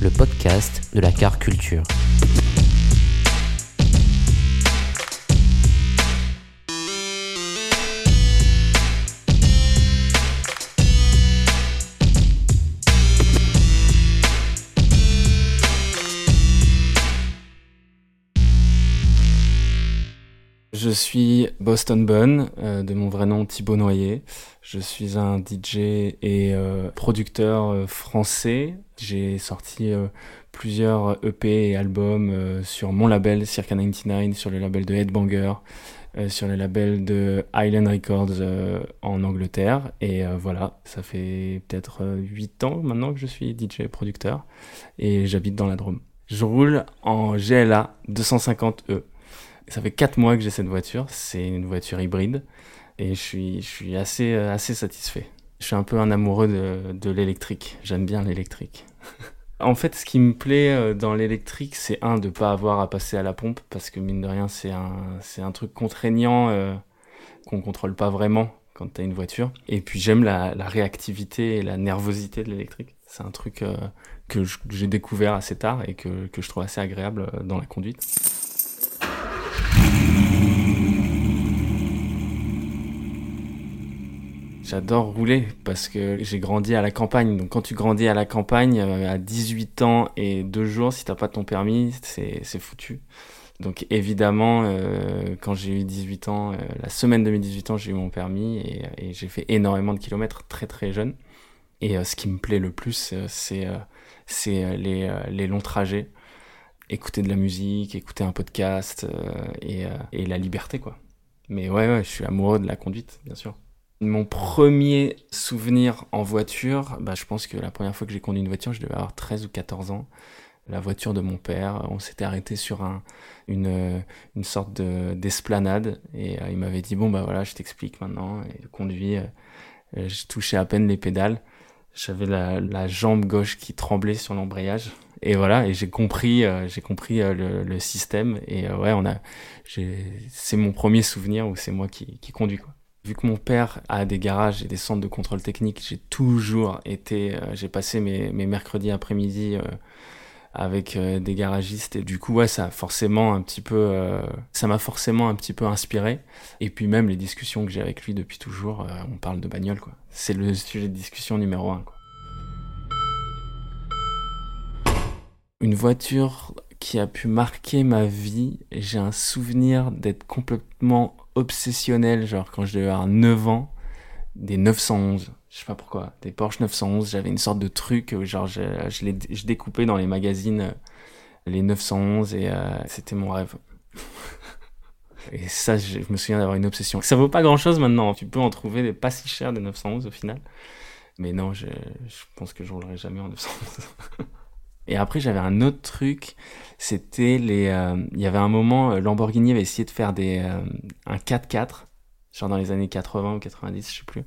Le podcast de la car culture. Je suis Boston Bun, euh, de mon vrai nom Thibaut Noyer. Je suis un DJ et euh, producteur euh, français. J'ai sorti euh, plusieurs EP et albums sur mon label Circa 99, sur le label de Headbanger, sur le label de Island Records en Angleterre. Et voilà, ça fait peut-être euh, 8 ans maintenant que je suis DJ producteur et j'habite dans la Drôme. Je roule en GLA 250E. Ça fait 4 mois que j'ai cette voiture, c'est une voiture hybride et je suis, je suis assez, euh, assez satisfait. Je suis un peu un amoureux de, de l'électrique, j'aime bien l'électrique. en fait, ce qui me plaît euh, dans l'électrique, c'est un, de pas avoir à passer à la pompe, parce que mine de rien, c'est un, c'est un truc contraignant euh, qu'on contrôle pas vraiment quand t'as une voiture. Et puis j'aime la, réactivité et la nervosité de l'électrique. C'est un truc euh, que j'ai découvert assez tard et que, que je trouve assez agréable dans la conduite. J'adore rouler parce que j'ai grandi à la campagne. Donc quand tu grandis à la campagne, euh, à 18 ans et 2 jours, si t'as pas ton permis, c'est foutu. Donc évidemment, euh, quand j'ai eu 18 ans, euh, la semaine de mes 18 ans, j'ai eu mon permis et, j'ai fait énormément de kilomètres très très jeune. Et euh, ce qui me plaît le plus, c'est les, les longs trajets. Écouter de la musique, écouter un podcast et, et la liberté quoi. Mais ouais, ouais, je suis amoureux de la conduite, bien sûr. Mon premier souvenir en voiture, bah, je pense que la première fois que j'ai conduit une voiture, je devais avoir 13 ou 14 ans. La voiture de mon père, on s'était arrêté sur un, une, euh, une sorte de- d'esplanade et euh, il m'avait dit bon bah voilà je t'explique maintenant et conduis, euh, je touchais à peine les pédales, j'avais la, jambe gauche qui tremblait sur l'embrayage et voilà et j'ai compris euh, j'ai compris le, le système et euh, ouais on a c'est mon premier souvenir où c'est moi qui, qui conduis quoi. Vu que mon père a des garages et des centres de contrôle technique, j'ai toujours été, euh, j'ai passé mes, mercredis après-midi euh, avec euh, des garagistes et du coup ouais ça a forcément un petit peu, ça m'a forcément un petit peu inspiré. Et puis même les discussions que j'ai avec lui depuis toujours, on parle de bagnole quoi. C'est le sujet de discussion numéro un quoi. Une voiture qui a pu marquer ma vie, j'ai un souvenir d'être complètement obsessionnel, genre quand je devais avoir 9 ans, des 911. Je sais pas pourquoi, des Porsche 911. J'avais une sorte de truc, où, genre je, les, je découpais dans les magazines euh, les 911 et euh, c'était mon rêve. et ça, je, je me souviens d'avoir une obsession. Ça vaut pas grand chose maintenant, tu peux en trouver des pas si chers des 911 au final. Mais non, je, je pense que je roulerai jamais en 911. Et après, j'avais un autre truc, c'était les... euh, Il y avait un moment, euh, Lamborghini avait essayé de faire des, euh, un 4x4, genre dans les années 80 ou 90, je sais plus,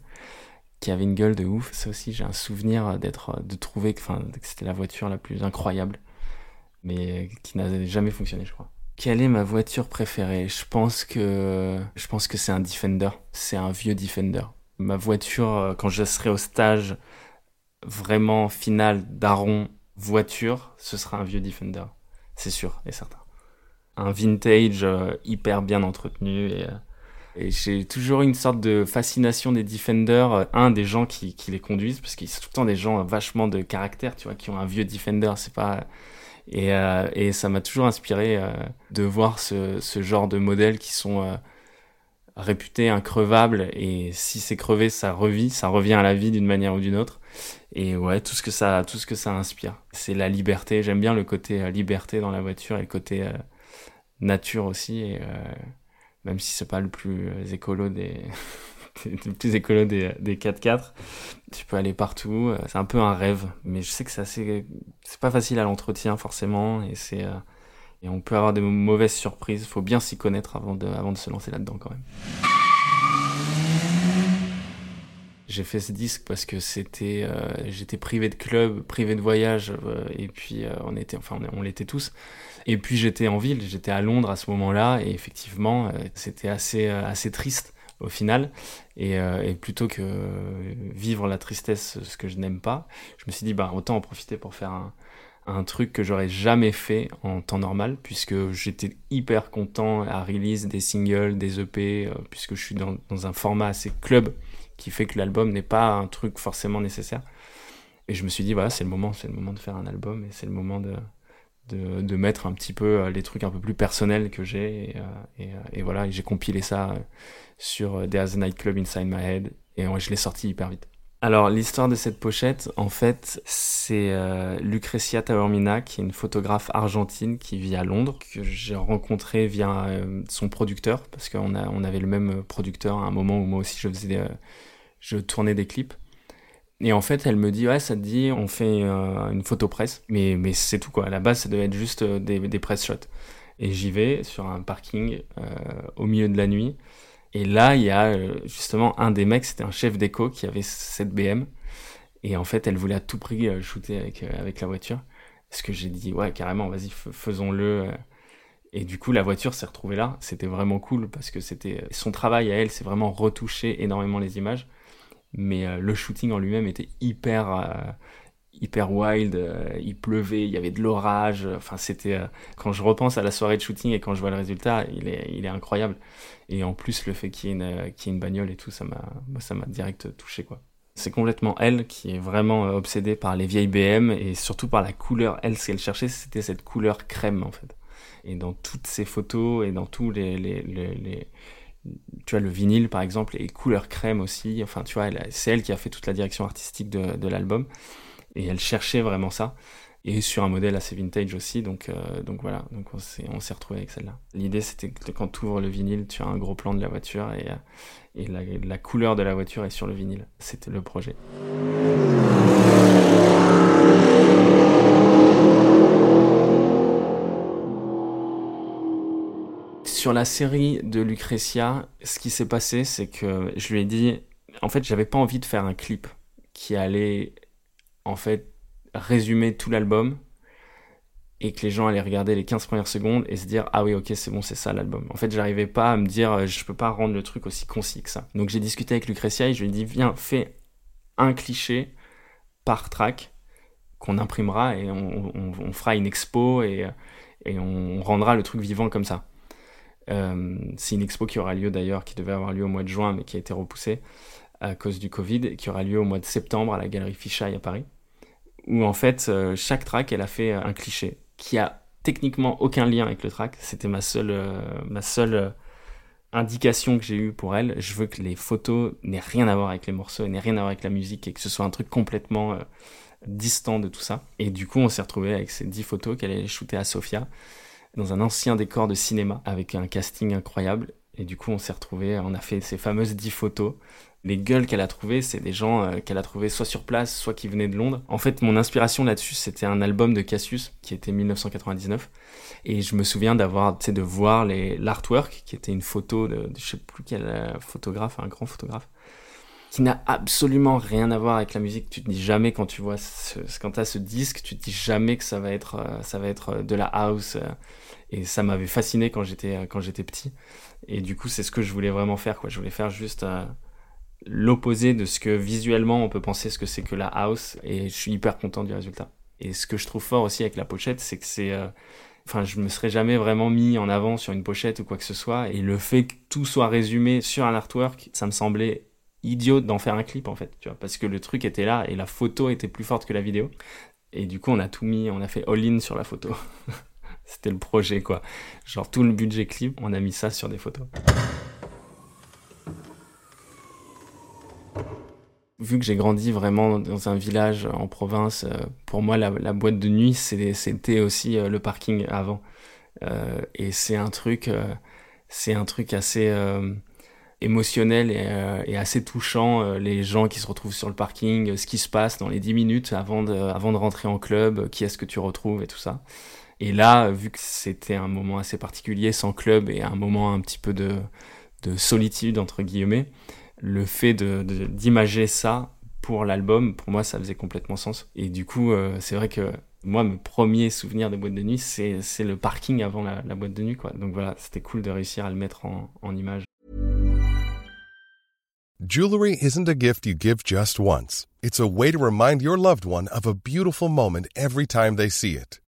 qui avait une gueule de ouf. Ça aussi, j'ai un souvenir d'être, de trouver que, que c'était la voiture la plus incroyable, mais qui n'a jamais fonctionné, je crois. Quelle est ma voiture préférée? Je pense que je pense que c'est un Defender. C'est un vieux Defender. Ma voiture, euh, quand je serai au stage vraiment final d'Aron voiture, ce sera un vieux Defender. C'est sûr et certain. Un vintage euh, hyper bien entretenu et, euh, et j'ai toujours une sorte de fascination des Defenders. euh, Un, des gens qui, qui les conduisent, parce qu'ils sont tout le temps des gens vachement de caractère, tu vois, qui ont un vieux Defender, c'est pas... Et, euh, et ça m'a toujours inspiré euh, de voir ce, ce genre de modèles qui sont euh, réputés increvables et si c'est crevé, ça revit, ça revient à la vie d'une manière ou d'une autre. et ouais, tout ce que ça, tout ce que ça inspire. C'est la liberté. J'aime bien le côté euh, liberté dans la voiture et le côté euh, nature aussi. Et, même si c'est pas le plus écolo des, le plus écolo des, des 4x4, tu peux aller partout. C'est un peu un rêve, mais je sais que c'est c'est pas facile à l'entretien forcément, et c'est et on peut avoir de mauvaises surprises. Il faut bien s'y connaître avant de, avant de se lancer là-dedans quand même. J'ai fait ce disque parce que c'était, euh, j'étais privé de club, privé de voyage, euh, et puis euh, on était, enfin on, l'était tous. Et puis j'étais en ville, j'étais à Londres à ce moment-là, et effectivement c'était assez assez triste au final. Et, et, plutôt que vivre la tristesse, ce que je n'aime pas, je me suis dit bah autant en profiter pour faire un, un truc que j'aurais jamais fait en temps normal, puisque j'étais hyper content à release des singles, des EP, euh, puisque je suis dans, un format assez club qui fait que l'album n'est pas un truc forcément nécessaire. Et je me suis dit, voilà, c'est le moment, c'est le moment de faire un album et c'est le moment de, de, mettre un petit peu euh, les trucs un peu plus personnels que j'ai. Et, euh, voilà, j'ai compilé ça sur There's a Night Club Inside My Head et je l'ai sorti hyper vite. Alors l'histoire de cette pochette, en fait, c'est euh, Lucrecia Taormina, qui est une photographe argentine qui vit à Londres, que j'ai rencontrée via euh, son producteur, parce qu'on on avait le même producteur à un moment où moi aussi je faisais, euh, je tournais des clips. Et en fait, elle me dit ouais, ça te dit, on fait une photo presse, mais mais c'est tout quoi. À la base, ça devait être juste des, des press shots. Et j'y vais sur un parking au milieu de la nuit. Et là, il y a euh, justement un des mecs, c'était un chef d'éco qui avait cette BM. Et en fait, elle voulait à tout prix euh, shooter avec, euh, avec la voiture. Ce que j'ai dit, ouais, carrément, vas-y, faisons-le. Et du coup, la voiture s'est retrouvée là. C'était vraiment cool parce que c'était son travail à elle, c'est vraiment retoucher énormément les images. Mais le shooting en lui-même était hyper, hyper wild. il pleuvait, il y avait de l'orage. Enfin, c'était quand je repense à la soirée de shooting et quand je vois le résultat, il est, incroyable. Et en plus, le fait qu'il y, ait une, une bagnole et tout, ça m'a, ça m'a direct touché, quoi. C'est complètement elle qui est vraiment euh, obsédée par les vieilles BM et surtout par la couleur. Elle, ce qu'elle cherchait, c'était cette couleur crème, en fait. Et dans toutes ses photos et dans tous les, tu vois, le vinyle, par exemple, et couleur crème aussi. Enfin, tu vois, c'est elle qui a fait toute la direction artistique de l'album. Et elle cherchait vraiment ça et sur un modèle assez vintage aussi. Donc, euh, voilà, donc on s'est, on retrouvé avec celle-là. L'idée, c'était que quand tu ouvres le vinyle, tu as un gros plan de la voiture et, euh, la couleur de la voiture est sur le vinyle. C'était le projet. Sur la série de Lucretia, ce qui s'est passé, c'est que je lui ai dit, en fait, j'avais pas envie de faire un clip qui allait, en fait, résumer tout l'album et que les gens allaient regarder les 15 premières secondes et se dire ah oui ok c'est bon c'est ça l'album. En fait j'arrivais pas à me dire euh, je peux pas rendre le truc aussi concis que ça. Donc j'ai discuté avec Lucretia et je lui ai dit viens fais un cliché par track qu'on imprimera et on, fera une expo et, et, on rendra le truc vivant comme ça. Euh, c'est une expo qui aura lieu d'ailleurs, qui devait avoir lieu au mois de juin mais qui a été repoussée à cause du Covid et qui aura lieu au mois de septembre à la galerie Fichaille à Paris où en fait, euh, chaque track, elle a fait un cliché qui a techniquement aucun lien avec le track. C'était ma seule, euh, euh, indication que j'ai eue pour elle. Je veux que les photos n'aient rien à voir avec les morceaux, n'aient rien à voir avec la musique et que ce soit un truc complètement distant de tout ça. Et du coup, on s'est retrouvé avec ces dix photos qu'elle allait shooter à Sofia dans un ancien décor de cinéma avec un casting incroyable. Et du coup, on s'est retrouvé, on a fait ces fameuses dix photos les gueules qu'elle a trouvées, c'est des gens euh, qu'elle a trouvés soit sur place, soit qui venaient de Londres. En fait, mon inspiration là-dessus, c'était un album de Cassius qui était 1999. Et je me souviens d'avoir, tu sais, de voir l'artwork, qui était une photo de, je sais plus quel euh, photographe, un grand photographe, qui n'a absolument rien à voir avec la musique. Tu te dis jamais quand tu vois ce, quand t'as ce disque, tu te dis jamais que ça va être, euh, ça va être de la house. Et ça m'avait fasciné quand j'étais, quand j'étais petit. Et du coup, c'est ce que je voulais vraiment faire, quoi. Je voulais faire juste l'opposé de ce que visuellement on peut penser ce que c'est que la house et je suis hyper content du résultat. Et ce que je trouve fort aussi avec la pochette, c'est que c'est euh, enfin je me serais jamais vraiment mis en avant sur une pochette ou quoi que ce soit et le fait que tout soit résumé sur un artwork, ça me semblait idiot d'en faire un clip en fait, tu vois, parce que le truc était là et la photo était plus forte que la vidéo. Et du coup, on a tout mis, on a fait all-in sur la photo. C'était le projet quoi. Genre tout le budget clip, on a mis ça sur des photos. Vu que j'ai grandi vraiment dans un village en province, euh, pour moi la, boîte de nuit c'était aussi euh, le parking avant. Euh, et c'est un truc, c'est un truc assez émotionnel et, assez touchant. les gens qui se retrouvent sur le parking, ce qui se passe dans les 10 minutes avant de, rentrer en club, qui est-ce que tu retrouves et tout ça. Et là, vu que c'était un moment assez particulier sans club et un moment un petit peu de solitude entre guillemets, le fait de, d'imager ça pour l'album, pour moi, ça faisait complètement sens. Et du coup, euh, c'est vrai que moi, mes premiers souvenirs de boîte de nuit, c'est, le parking avant la, boîte de nuit, quoi. Donc voilà, c'était cool de réussir à le mettre en, en image. Jewelry isn't a gift you give just once. It's a way to remind your loved one of a beautiful moment every time they see it.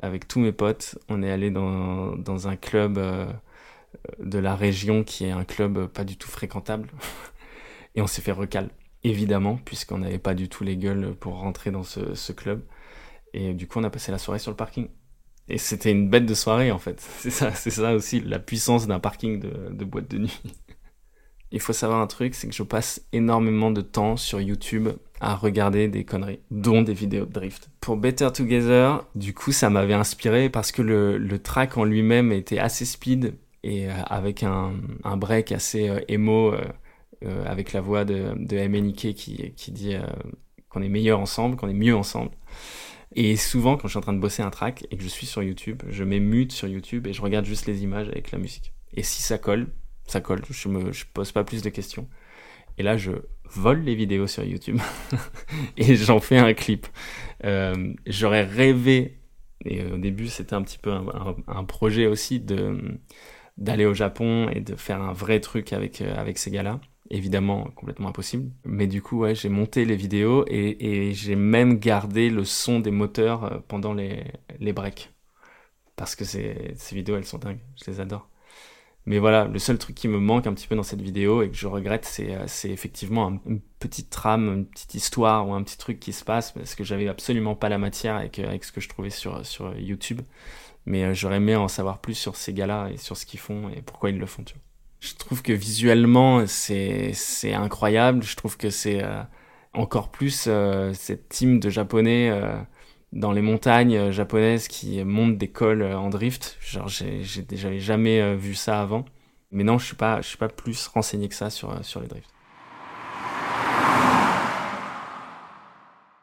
avec tous mes potes, on est allé dans, dans un club euh, de la région qui est un club pas du tout fréquentable. et on s'est fait recal, évidemment, puisqu'on n'avait pas du tout les gueules pour rentrer dans ce, ce, club. Et du coup, on a passé la soirée sur le parking. Et c'était une bête de soirée, en fait. C'est ça, c'est ça aussi, la puissance d'un parking de, de boîte de nuit. Il faut savoir un truc, c'est que je passe énormément de temps sur YouTube à regarder des conneries, dont des vidéos de drift. Pour Better Together, du coup, ça m'avait inspiré parce que le, le track en lui-même était assez speed et euh, avec un, un, break assez euh, emo, euh, euh, avec la voix de, de qui, qui dit qu'on est meilleur ensemble, qu'on est mieux ensemble. Et souvent, quand je suis en train de bosser un track et que je suis sur YouTube, je mets mute sur YouTube et je regarde juste les images avec la musique. Et si ça colle, ça colle, je me je pose pas plus de questions. Et là, je vole les vidéos sur YouTube et j'en fais un clip. Euh, J'aurais rêvé, et au début c'était un petit peu un, projet aussi, d'aller au Japon et de faire un vrai truc avec, euh, avec ces gars-là. Évidemment, complètement impossible. Mais du coup, ouais, j'ai monté les vidéos et, et j'ai même gardé le son des moteurs euh, pendant les, les breaks. Parce que ces vidéos, elles sont dingues. Je les adore. Mais voilà, le seul truc qui me manque un petit peu dans cette vidéo et que je regrette, c'est, euh, c'est effectivement une petite trame, une petite histoire ou un petit truc qui se passe parce que j'avais absolument pas la matière avec, avec ce que je trouvais sur, sur YouTube. Mais euh, j'aurais aimé en savoir plus sur ces gars-là et sur ce qu'ils font et pourquoi ils le font. Tu vois. Je trouve que visuellement, c'est, c'est incroyable. Je trouve que c'est euh, encore plus cette team de japonais dans les montagnes euh, japonaises qui montent des cols euh, en drift. Genre, j'avais jamais euh, vu ça avant. Mais non, je suis pas, je suis pas plus renseigné que ça sur, sur les drifts.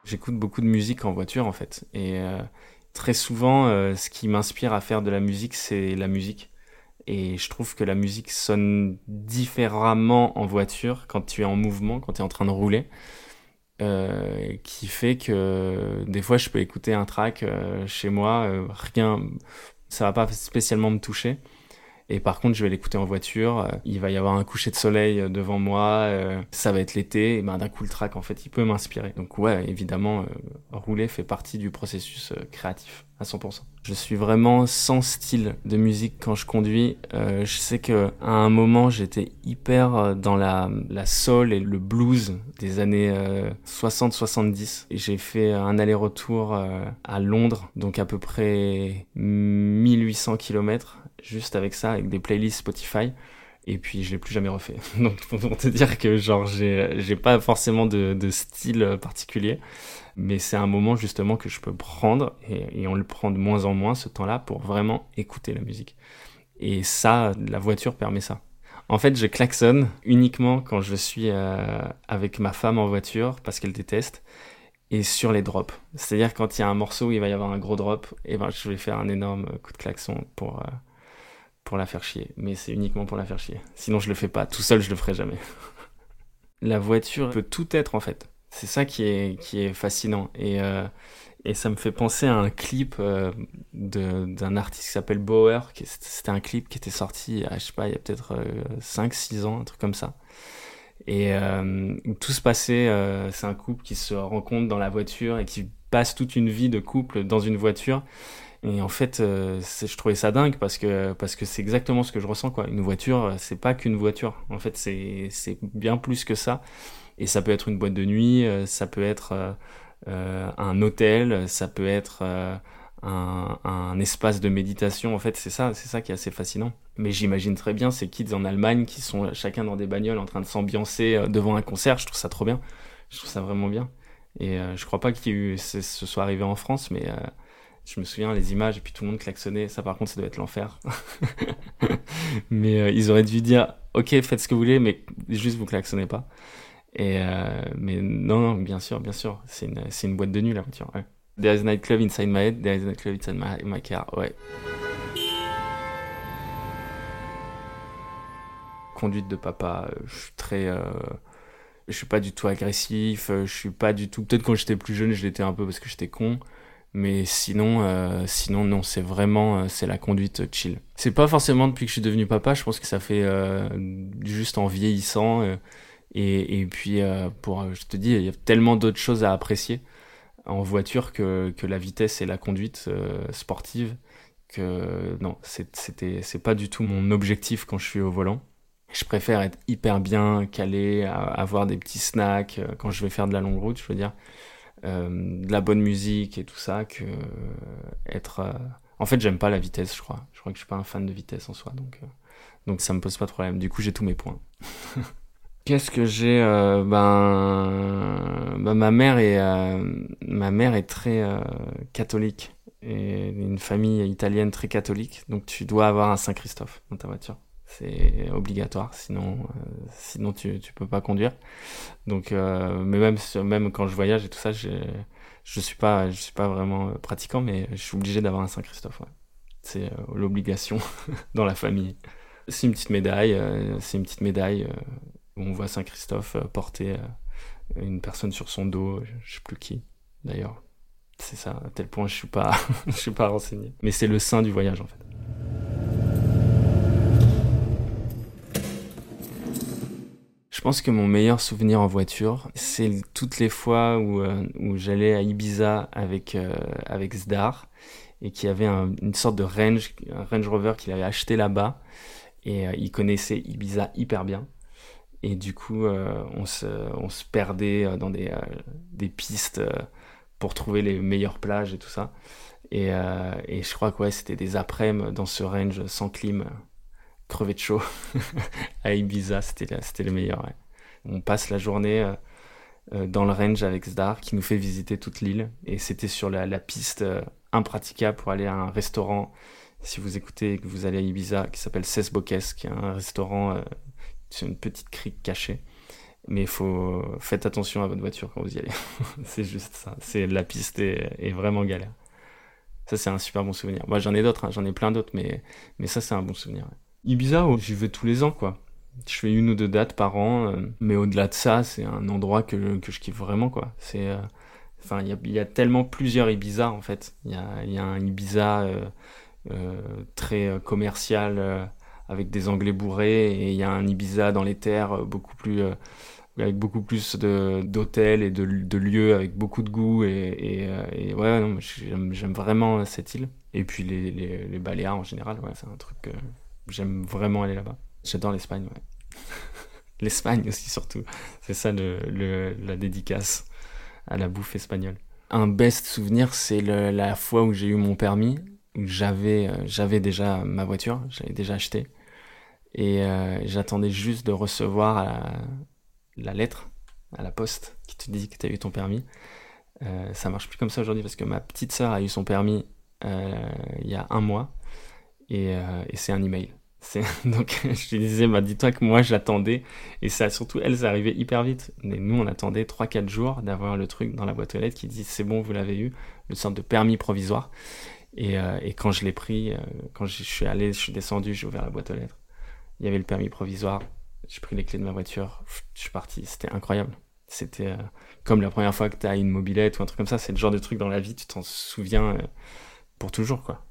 J'écoute beaucoup de musique en voiture en fait. Et euh, très souvent, ce qui m'inspire à faire de la musique, c'est la musique. Et je trouve que la musique sonne différemment en voiture quand tu es en mouvement, quand tu es en train de rouler. Euh, qui fait que des fois je peux écouter un track euh, chez moi, euh, rien, ça va pas spécialement me toucher. Et par contre, je vais l'écouter en voiture. euh, il va y avoir un coucher de soleil euh, devant moi. euh, ça va être l'été. Et ben d'un coup, le track, en fait, il peut m'inspirer. Donc ouais, évidemment, rouler fait partie du processus créatif à 100%. Je suis vraiment sans style de musique quand je conduis. Je sais que à un moment, j'étais hyper dans la, la soul et le blues des années euh, 60-70. Et j'ai fait un aller-retour à Londres, donc à peu près 1800 km juste avec ça, avec des playlists Spotify. Et puis je l'ai plus jamais refait. Donc pour te dire que genre j'ai pas forcément de, de style particulier, mais c'est un moment justement que je peux prendre et, on le prend de moins en moins ce temps-là pour vraiment écouter la musique. Et ça, la voiture permet ça. En fait, je klaxonne uniquement quand je suis euh, avec ma femme en voiture parce qu'elle déteste et sur les drops. C'est-à-dire quand il y a un morceau où il va y avoir un gros drop, et ben je vais faire un énorme coup de klaxon pour euh, pour la faire chier. Mais c'est uniquement pour la faire chier. Sinon je le fais pas. Tout seul je le ferai jamais. la voiture peut tout être en fait. C'est ça qui est qui est fascinant et euh, et ça me fait penser à un clip euh, d'un artiste qui s'appelle Bauer. C'était un clip qui était sorti, je sais pas, il y a peut-être 5-6 ans, un truc comme ça. Et euh, tout se passait, euh, c'est un couple qui se rencontre dans la voiture et qui passe toute une vie de couple dans une voiture. Et en fait, euh, je trouvais ça dingue parce que parce que c'est exactement ce que je ressens quoi. Une voiture, c'est pas qu'une voiture. En fait, c'est c'est bien plus que ça. Et ça peut être une boîte de nuit, euh, ça peut être euh, un hôtel, ça peut être un, un, espace de méditation. En fait, c'est ça, c'est ça qui est assez fascinant. Mais j'imagine très bien ces kids en Allemagne qui sont chacun dans des bagnoles en train de s'ambiancer euh, devant un concert. Je trouve ça trop bien. Je trouve ça vraiment bien. Et euh, je crois pas qu'il ce soit arrivé en France, mais euh, je me souviens les images et puis tout le monde klaxonnait. Ça, par contre, ça doit être l'enfer. mais euh, ils auraient dû dire, ok, faites ce que vous voulez, mais juste vous klaxonnez pas. Et mais non, non, bien sûr, bien sûr, c'est une, une boîte de nuit la voiture. Ouais. There is a nightclub inside my head, there is a nightclub inside my, my car. Ouais. Conduite de papa, euh, je suis très. Euh, je suis pas du tout agressif, euh, je suis pas du tout. Peut-être quand j'étais plus jeune, je l'étais un peu parce que j'étais con. Mais sinon, euh, sinon non, c'est vraiment c'est la conduite chill. C'est pas forcément depuis que je suis devenu papa. Je pense que ça fait euh, juste en vieillissant. et, et puis pour, je te dis, il y a tellement d'autres choses à apprécier en voiture que, que la vitesse et la conduite euh, sportive. Que non, c'était c'est pas du tout mon objectif quand je suis au volant. Je préfère être hyper bien calé, avoir des petits snacks euh, quand je vais faire de la longue route, je veux dire, euh, de la bonne musique et tout ça, que être. Euh... En fait, j'aime pas la vitesse, je crois. Je crois que je suis pas un fan de vitesse en soi, donc euh, donc ça me pose pas de problème. Du coup, j'ai tous mes points. Qu'est-ce que j'ai euh, ben, ben, ma mère est euh, ma mère est très euh, catholique et une famille italienne très catholique donc tu dois avoir un Saint Christophe dans ta voiture c'est obligatoire sinon euh, sinon tu tu peux pas conduire donc euh, mais même même quand je voyage et tout ça je je suis pas je suis pas vraiment pratiquant mais je suis obligé d'avoir un Saint Christophe ouais. c'est l'obligation dans la famille c'est une petite médaille c'est une petite médaille où on voit Saint Christophe euh, porter euh, une personne sur son dos, je sais plus qui d'ailleurs. C'est ça, à tel point je suis pas, je suis pas renseigné. Mais c'est le saint du voyage en fait. Pense que mon meilleur souvenir en voiture, c'est toutes les fois où, euh, où j'allais à Ibiza avec, euh, avec Zdar et qui avait un, une sorte de range, un Range Rover qu'il avait acheté là-bas et euh, il connaissait Ibiza hyper bien. Et du coup, on, se, on se perdait dans des, des pistes pour trouver les meilleures plages et tout ça. Et, et je crois que ouais, c'était des après-midi dans ce range sans clim, crevé de chaud, à Ibiza, c'était le meilleur. On passe la journée dans le range avec Zdar qui nous fait visiter toute l'île. Et c'était sur la, piste impraticable pour aller à un restaurant si vous écoutez que vous allez à Ibiza, qui s'appelle Ses Boques, qui est un restaurant euh, c'est une petite crique cachée. Mais faut faites attention à votre voiture quand vous y allez. c'est juste ça. C'est la piste est, vraiment galère. Ça c'est un super bon souvenir. Moi j'en ai d'autres, hein. j'en ai plein d'autres, mais mais ça c'est un bon souvenir. Ibiza, j'y vais tous les ans quoi. Je fais une ou deux dates par an, euh, mais au-delà de ça, c'est un endroit que, que je kiffe vraiment quoi. C'est euh, enfin il y a, y a, tellement plusieurs Ibiza en fait. Il y a, y a un Ibiza euh, très commercial avec des Anglais bourrés et il y a un Ibiza dans les terres beaucoup plus avec beaucoup plus d'hôtels et de, de, lieux avec beaucoup de goût et, et, j'aime vraiment cette île et puis les, les, les Baléares en général ouais c'est un truc j'aime vraiment aller là-bas. J'adore l'Espagne ouais. l'Espagne aussi surtout. C'est ça le, la dédicace à la bouffe espagnole. Un best souvenir c'est la fois où j'ai eu mon permis j'avais euh, j'avais déjà ma voiture, j'avais déjà acheté et euh, j'attendais juste de recevoir la, la, lettre à la poste qui te dit que tu as eu ton permis. Euh, ça marche plus comme ça aujourd'hui parce que ma petite sœur a eu son permis euh, il y a un mois et, euh, et c'est un email. Donc je lui disais, bah, dis-toi que moi j'attendais, et ça surtout, elle, ça arrivait hyper vite. Mais nous, on attendait 3-4 jours d'avoir le truc dans la boîte aux lettres qui dit c'est bon, vous l'avez eu, le sorte de permis provisoire. Et, euh, et quand je l'ai pris, euh, quand je suis allé, je suis descendu, j'ai ouvert la boîte aux lettres. Il y avait le permis provisoire, j'ai pris les clés de ma voiture, je suis parti, c'était incroyable. C'était euh, comme la première fois que tu as une mobilette ou un truc comme ça, c'est le genre de truc dans la vie, tu t'en souviens pour toujours, quoi.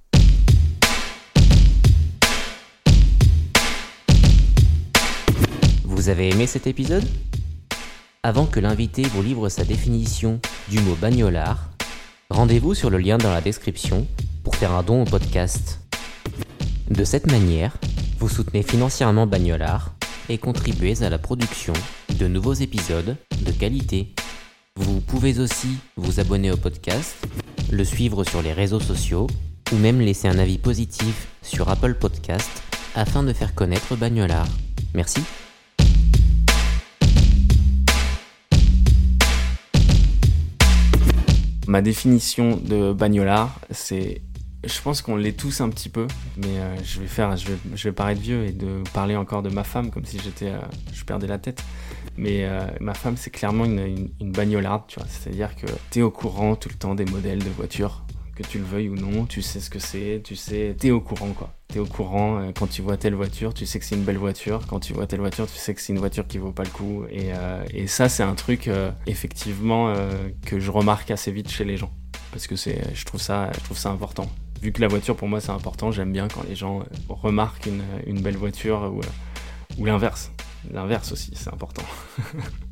Vous avez aimé cet épisode? Avant que l'invité vous livre sa définition du mot bagnolard, rendez-vous sur le lien dans la description pour faire un don au podcast. De cette manière, vous soutenez financièrement Bagnolard et contribuez à la production de nouveaux épisodes de qualité. Vous pouvez aussi vous abonner au podcast, le suivre sur les réseaux sociaux ou même laisser un avis positif sur Apple Podcast afin de faire connaître Bagnolard. Merci. Ma définition de bagnolard, c'est. Je pense qu'on l'est tous un petit peu, mais euh, je vais faire, je vais, je vais vieux et de parler encore de ma femme comme si j'étais, euh, je perdais la tête. Mais euh, ma femme, c'est clairement une, une, une bagnolarde, tu vois. C'est-à-dire que t'es au courant tout le temps des modèles de voitures, que tu le veuilles ou non, tu sais ce que c'est, tu sais, t'es au courant quoi. T'es au courant euh, quand tu vois telle voiture, tu sais que c'est une belle voiture. Quand tu vois telle voiture, tu sais que c'est une voiture qui vaut pas le coup. Et, euh, ça, c'est un truc euh, effectivement que je remarque assez vite chez les gens, parce que c'est, je trouve ça, je trouve ça important. Vu que la voiture pour moi c'est important, j'aime bien quand les gens remarquent une, belle voiture ou l'inverse. L'inverse aussi, c'est important.